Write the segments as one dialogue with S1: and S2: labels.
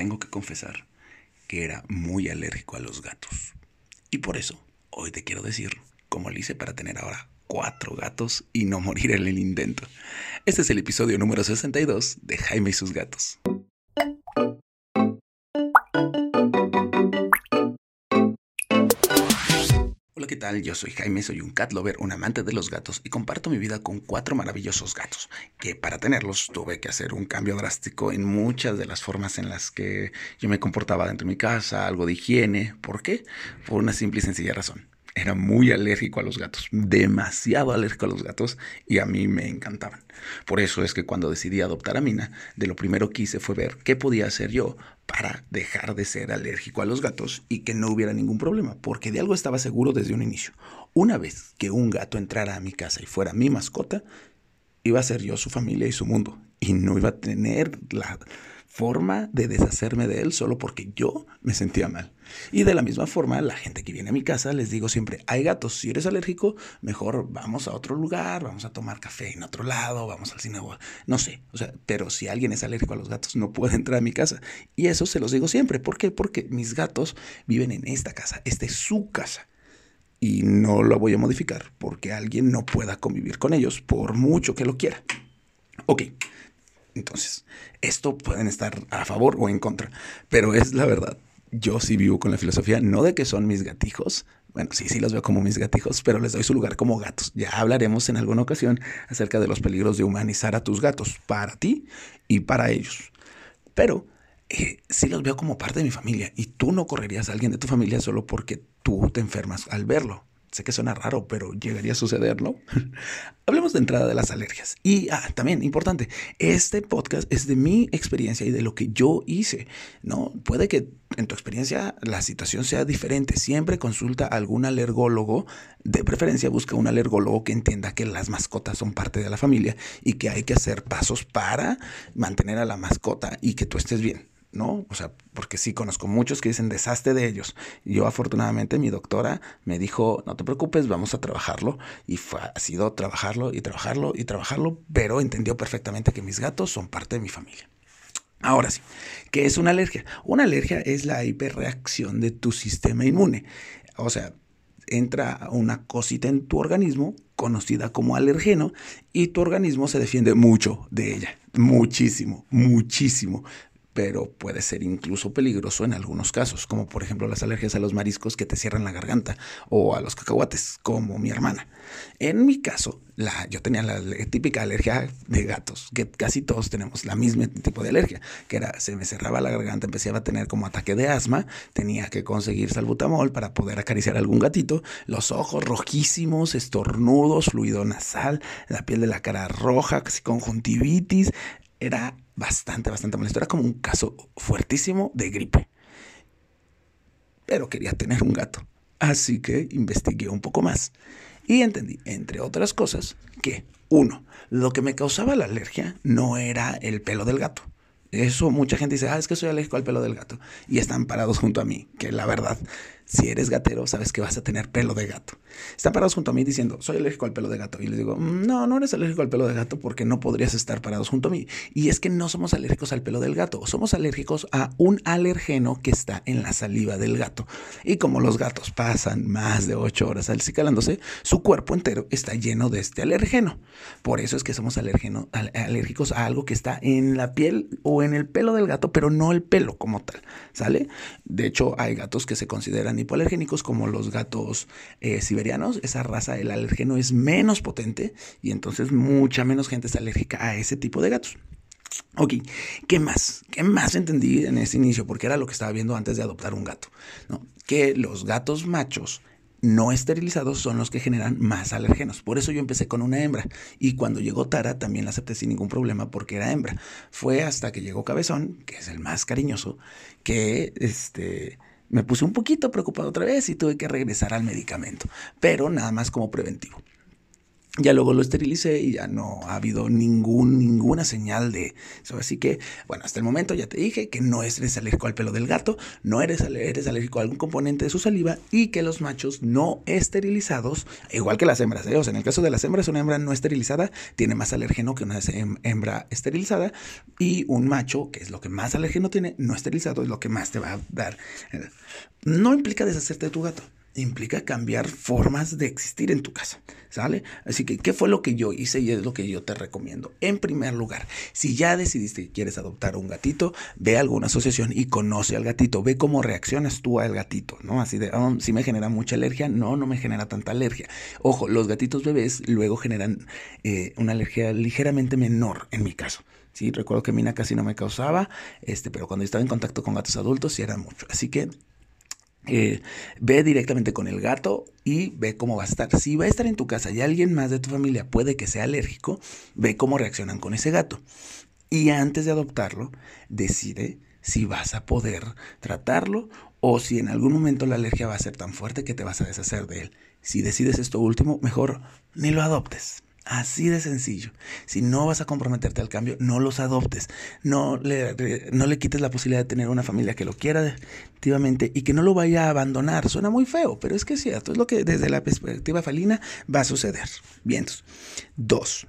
S1: tengo que confesar que era muy alérgico a los gatos. Y por eso, hoy te quiero decir cómo le hice para tener ahora cuatro gatos y no morir en el intento. Este es el episodio número 62 de Jaime y sus gatos. Yo soy Jaime, soy un cat lover, un amante de los gatos y comparto mi vida con cuatro maravillosos gatos, que para tenerlos tuve que hacer un cambio drástico en muchas de las formas en las que yo me comportaba dentro de mi casa, algo de higiene. ¿Por qué? Por una simple y sencilla razón era muy alérgico a los gatos, demasiado alérgico a los gatos y a mí me encantaban. Por eso es que cuando decidí adoptar a Mina, de lo primero que hice fue ver qué podía hacer yo para dejar de ser alérgico a los gatos y que no hubiera ningún problema, porque de algo estaba seguro desde un inicio. Una vez que un gato entrara a mi casa y fuera mi mascota, iba a ser yo su familia y su mundo y no iba a tener la forma de deshacerme de él solo porque yo me sentía mal. Y de la misma forma, la gente que viene a mi casa les digo siempre, hay gatos, si eres alérgico, mejor vamos a otro lugar, vamos a tomar café en otro lado, vamos al cine, no sé, o sea, pero si alguien es alérgico a los gatos, no puede entrar a mi casa. Y eso se los digo siempre, ¿por qué? Porque mis gatos viven en esta casa, esta es su casa. Y no lo voy a modificar porque alguien no pueda convivir con ellos por mucho que lo quiera. Ok, entonces, esto pueden estar a favor o en contra, pero es la verdad. Yo sí vivo con la filosofía, no de que son mis gatijos, bueno, sí, sí los veo como mis gatijos, pero les doy su lugar como gatos. Ya hablaremos en alguna ocasión acerca de los peligros de humanizar a tus gatos, para ti y para ellos. Pero eh, sí los veo como parte de mi familia y tú no correrías a alguien de tu familia solo porque tú te enfermas al verlo. Sé que suena raro, pero llegaría a suceder, ¿no? Hablemos de entrada de las alergias. Y ah, también, importante, este podcast es de mi experiencia y de lo que yo hice, ¿no? Puede que en tu experiencia la situación sea diferente. Siempre consulta a algún alergólogo. De preferencia, busca un alergólogo que entienda que las mascotas son parte de la familia y que hay que hacer pasos para mantener a la mascota y que tú estés bien. ¿No? O sea, porque sí conozco muchos que dicen deshazte de ellos. Yo afortunadamente mi doctora me dijo, no te preocupes, vamos a trabajarlo. Y fue, ha sido trabajarlo y trabajarlo y trabajarlo, pero entendió perfectamente que mis gatos son parte de mi familia. Ahora sí, ¿qué es una alergia? Una alergia es la hiperreacción de tu sistema inmune. O sea, entra una cosita en tu organismo conocida como alergeno y tu organismo se defiende mucho de ella, muchísimo, muchísimo pero puede ser incluso peligroso en algunos casos, como por ejemplo las alergias a los mariscos que te cierran la garganta o a los cacahuates, como mi hermana. En mi caso, la, yo tenía la típica alergia de gatos, que casi todos tenemos la misma tipo de alergia, que era se me cerraba la garganta, empezaba a tener como ataque de asma, tenía que conseguir salbutamol para poder acariciar a algún gatito, los ojos rojísimos, estornudos, fluido nasal, la piel de la cara roja, casi conjuntivitis, era bastante, bastante molesto. Era como un caso fuertísimo de gripe. Pero quería tener un gato. Así que investigué un poco más y entendí, entre otras cosas, que uno, lo que me causaba la alergia no era el pelo del gato. Eso mucha gente dice, ah, es que soy alérgico al pelo del gato. Y están parados junto a mí, que la verdad si eres gatero, sabes que vas a tener pelo de gato. Están parados junto a mí diciendo, soy alérgico al pelo de gato. Y les digo, mm, no, no eres alérgico al pelo de gato porque no podrías estar parados junto a mí. Y es que no somos alérgicos al pelo del gato, somos alérgicos a un alergeno que está en la saliva del gato. Y como los gatos pasan más de ocho horas alcicalándose, su cuerpo entero está lleno de este alergeno. Por eso es que somos alérgicos a algo que está en la piel o en el pelo del gato, pero no el pelo como tal. ¿Sale? De hecho, hay gatos que se consideran hipoalergénicos como los gatos eh, siberianos. Esa raza, el alergeno es menos potente y entonces mucha menos gente es alérgica a ese tipo de gatos. Ok, ¿qué más? ¿Qué más entendí en ese inicio? Porque era lo que estaba viendo antes de adoptar un gato. ¿no? Que los gatos machos no esterilizados son los que generan más alergenos. Por eso yo empecé con una hembra. Y cuando llegó Tara también la acepté sin ningún problema porque era hembra. Fue hasta que llegó Cabezón, que es el más cariñoso, que este me puse un poquito preocupado otra vez y tuve que regresar al medicamento, pero nada más como preventivo. Ya luego lo esterilicé y ya no ha habido ningún, ninguna señal de eso. Así que, bueno, hasta el momento ya te dije que no eres alérgico al pelo del gato, no eres, eres alérgico a algún componente de su saliva y que los machos no esterilizados, igual que las hembras, ¿eh? o en el caso de las hembras, una hembra no esterilizada tiene más alérgeno que una hembra esterilizada y un macho, que es lo que más alérgeno tiene, no esterilizado es lo que más te va a dar. No implica deshacerte de tu gato implica cambiar formas de existir en tu casa, ¿sale? Así que, ¿qué fue lo que yo hice y es lo que yo te recomiendo? En primer lugar, si ya decidiste que quieres adoptar un gatito, ve a alguna asociación y conoce al gatito, ve cómo reaccionas tú al gatito, ¿no? Así de, oh, si me genera mucha alergia, no, no me genera tanta alergia. Ojo, los gatitos bebés luego generan eh, una alergia ligeramente menor, en mi caso. Sí, recuerdo que Mina casi no me causaba, este, pero cuando estaba en contacto con gatos adultos sí era mucho. Así que ve directamente con el gato y ve cómo va a estar. Si va a estar en tu casa y alguien más de tu familia puede que sea alérgico, ve cómo reaccionan con ese gato. Y antes de adoptarlo, decide si vas a poder tratarlo o si en algún momento la alergia va a ser tan fuerte que te vas a deshacer de él. Si decides esto último, mejor ni lo adoptes. Así de sencillo. Si no vas a comprometerte al cambio, no los adoptes. No le, no le quites la posibilidad de tener una familia que lo quiera definitivamente y que no lo vaya a abandonar. Suena muy feo, pero es que es cierto. Es lo que desde la perspectiva felina va a suceder. Bien. Dos.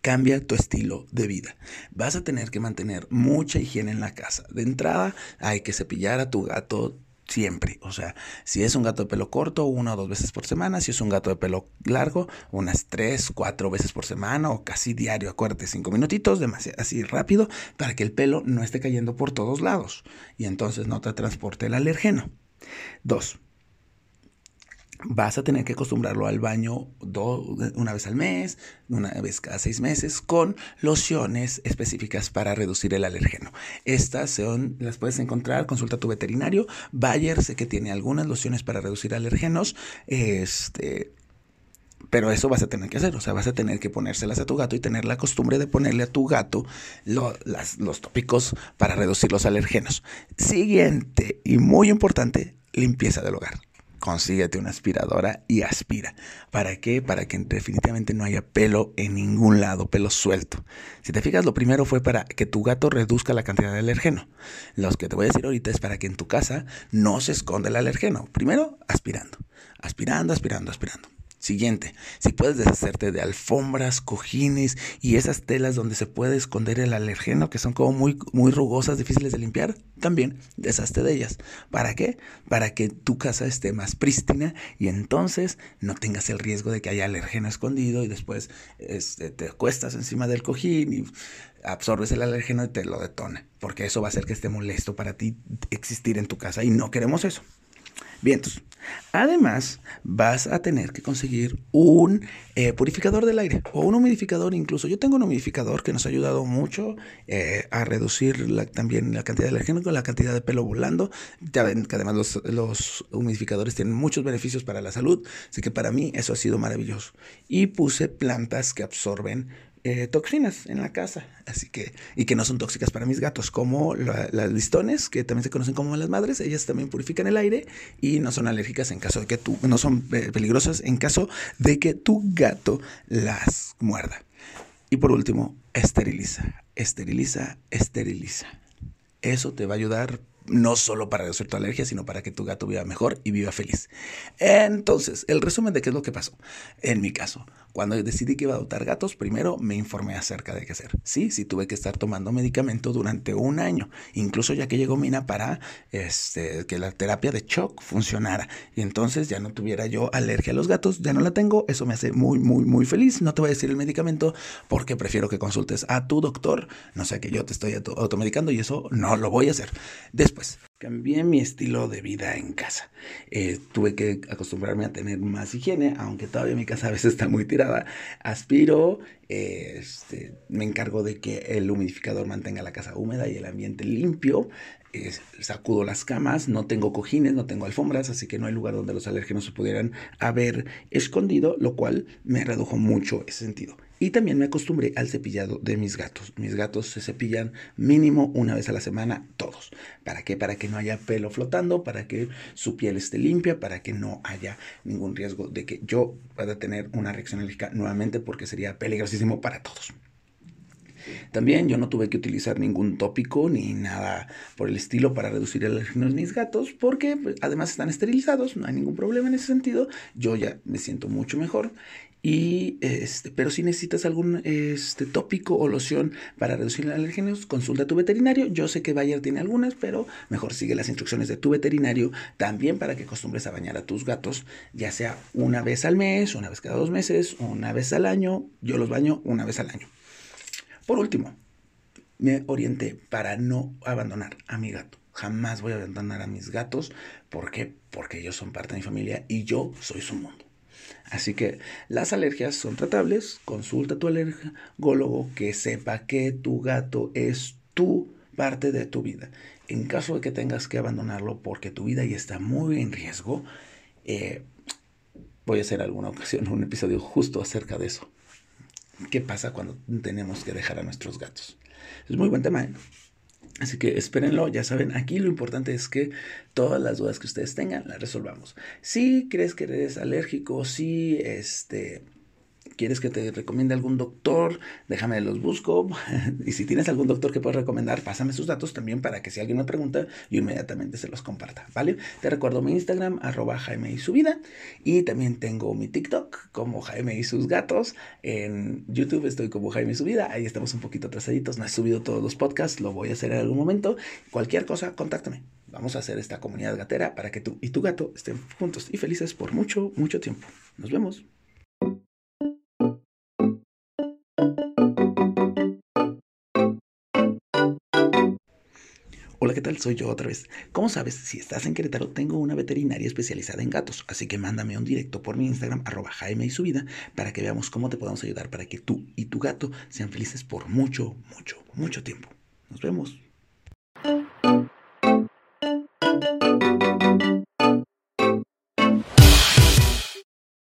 S1: Cambia tu estilo de vida. Vas a tener que mantener mucha higiene en la casa. De entrada, hay que cepillar a tu gato siempre. O sea, si es un gato de pelo corto, una o dos veces por semana. Si es un gato de pelo largo, unas tres, cuatro veces por semana o casi diario. Acuérdate, cinco minutitos, demasiado así rápido, para que el pelo no esté cayendo por todos lados y entonces no te transporte el alergeno. Dos, vas a tener que acostumbrarlo al baño una vez al mes, una vez cada seis meses, con lociones específicas para reducir el alergeno. Estas son, las puedes encontrar, consulta a tu veterinario. Bayer sé que tiene algunas lociones para reducir alergenos. Este, pero eso vas a tener que hacer, o sea, vas a tener que ponérselas a tu gato y tener la costumbre de ponerle a tu gato los tópicos para reducir los alergenos. Siguiente y muy importante, limpieza del hogar consíguete una aspiradora y aspira. ¿Para qué? Para que definitivamente no haya pelo en ningún lado, pelo suelto. Si te fijas, lo primero fue para que tu gato reduzca la cantidad de alergeno. Los que te voy a decir ahorita es para que en tu casa no se esconda el alergeno. Primero, aspirando, aspirando, aspirando, aspirando. Siguiente, si puedes deshacerte de alfombras, cojines y esas telas donde se puede esconder el alergeno, que son como muy, muy rugosas, difíciles de limpiar, también deshazte de ellas. ¿Para qué? Para que tu casa esté más prístina y entonces no tengas el riesgo de que haya alergeno escondido y después este, te acuestas encima del cojín y absorbes el alergeno y te lo detona, porque eso va a hacer que esté molesto para ti existir en tu casa y no queremos eso. Vientos. Además, vas a tener que conseguir un eh, purificador del aire o un humidificador incluso. Yo tengo un humidificador que nos ha ayudado mucho eh, a reducir también la cantidad de alergénico, la cantidad de pelo volando. Ya ven que además los, los, humidificadores tienen muchos beneficios para la salud, así que para mí eso ha sido maravilloso. Y puse plantas que absorben eh, toxinas en la casa, así que, y que no son tóxicas para mis gatos, como las listones, que también se conocen como las madres, ellas también purifican el aire y no son alérgicas en caso de que tú, no son eh, peligrosas en caso de que tu gato las muerda. Y por último, esteriliza, esteriliza, esteriliza. Eso te va a ayudar no solo para reducir tu alergia, sino para que tu gato viva mejor y viva feliz. Entonces, el resumen de qué es lo que pasó. En mi caso, cuando decidí que iba a adoptar gatos, primero me informé acerca de qué hacer. Sí, sí tuve que estar tomando medicamento durante un año, incluso ya que llegó Mina para este, que la terapia de shock funcionara. Y entonces ya no tuviera yo alergia a los gatos, ya no la tengo, eso me hace muy, muy, muy feliz. No te voy a decir el medicamento porque prefiero que consultes a tu doctor, no sé que yo te estoy automedicando y eso no lo voy a hacer. Después, Cambié mi estilo de vida en casa. Eh, tuve que acostumbrarme a tener más higiene, aunque todavía mi casa a veces está muy tirada. Aspiro, este, me encargo de que el humidificador mantenga la casa húmeda y el ambiente limpio. Sacudo las camas, no tengo cojines, no tengo alfombras, así que no hay lugar donde los alérgenos se pudieran haber escondido, lo cual me redujo mucho ese sentido. Y también me acostumbré al cepillado de mis gatos. Mis gatos se cepillan mínimo una vez a la semana, todos. ¿Para qué? Para que no haya pelo flotando, para que su piel esté limpia, para que no haya ningún riesgo de que yo pueda tener una reacción alérgica nuevamente porque sería peligrosísimo para todos. También yo no tuve que utilizar ningún tópico ni nada por el estilo para reducir el alergismo de mis gatos, porque además están esterilizados, no hay ningún problema en ese sentido. Yo ya me siento mucho mejor. Y este, pero si necesitas algún este, tópico o loción para reducir el alergeno, consulta a tu veterinario. Yo sé que Bayer tiene algunas, pero mejor sigue las instrucciones de tu veterinario también para que acostumbres a bañar a tus gatos, ya sea una vez al mes, una vez cada dos meses, una vez al año. Yo los baño una vez al año. Por último, me orienté para no abandonar a mi gato. Jamás voy a abandonar a mis gatos. ¿Por qué? Porque ellos son parte de mi familia y yo soy su mundo. Así que las alergias son tratables. Consulta a tu alergólogo que sepa que tu gato es tu parte de tu vida. En caso de que tengas que abandonarlo porque tu vida ya está muy en riesgo, eh, voy a hacer alguna ocasión un episodio justo acerca de eso qué pasa cuando tenemos que dejar a nuestros gatos. Es muy buen tema, ¿eh? Así que espérenlo, ya saben, aquí lo importante es que todas las dudas que ustedes tengan las resolvamos. Si crees que eres alérgico, si este quieres que te recomiende algún doctor, déjame los busco. y si tienes algún doctor que puedas recomendar, pásame sus datos también para que si alguien me pregunta, yo inmediatamente se los comparta, ¿vale? Te recuerdo mi Instagram, arroba Jaime y su vida. Y también tengo mi TikTok como Jaime y sus gatos. En YouTube estoy como Jaime y su. Ahí estamos un poquito atrasaditos. No he subido todos los podcasts, lo voy a hacer en algún momento. Cualquier cosa, contáctame. Vamos a hacer esta comunidad gatera para que tú y tu gato estén juntos y felices por mucho, mucho tiempo. Nos vemos. Hola, ¿qué tal? Soy yo otra vez. Como sabes, si estás en Querétaro, tengo una veterinaria especializada en gatos, así que mándame un directo por mi Instagram, arroba Jaime y su vida, para que veamos cómo te podemos ayudar para que tú y tu gato sean felices por mucho, mucho, mucho tiempo. Nos vemos.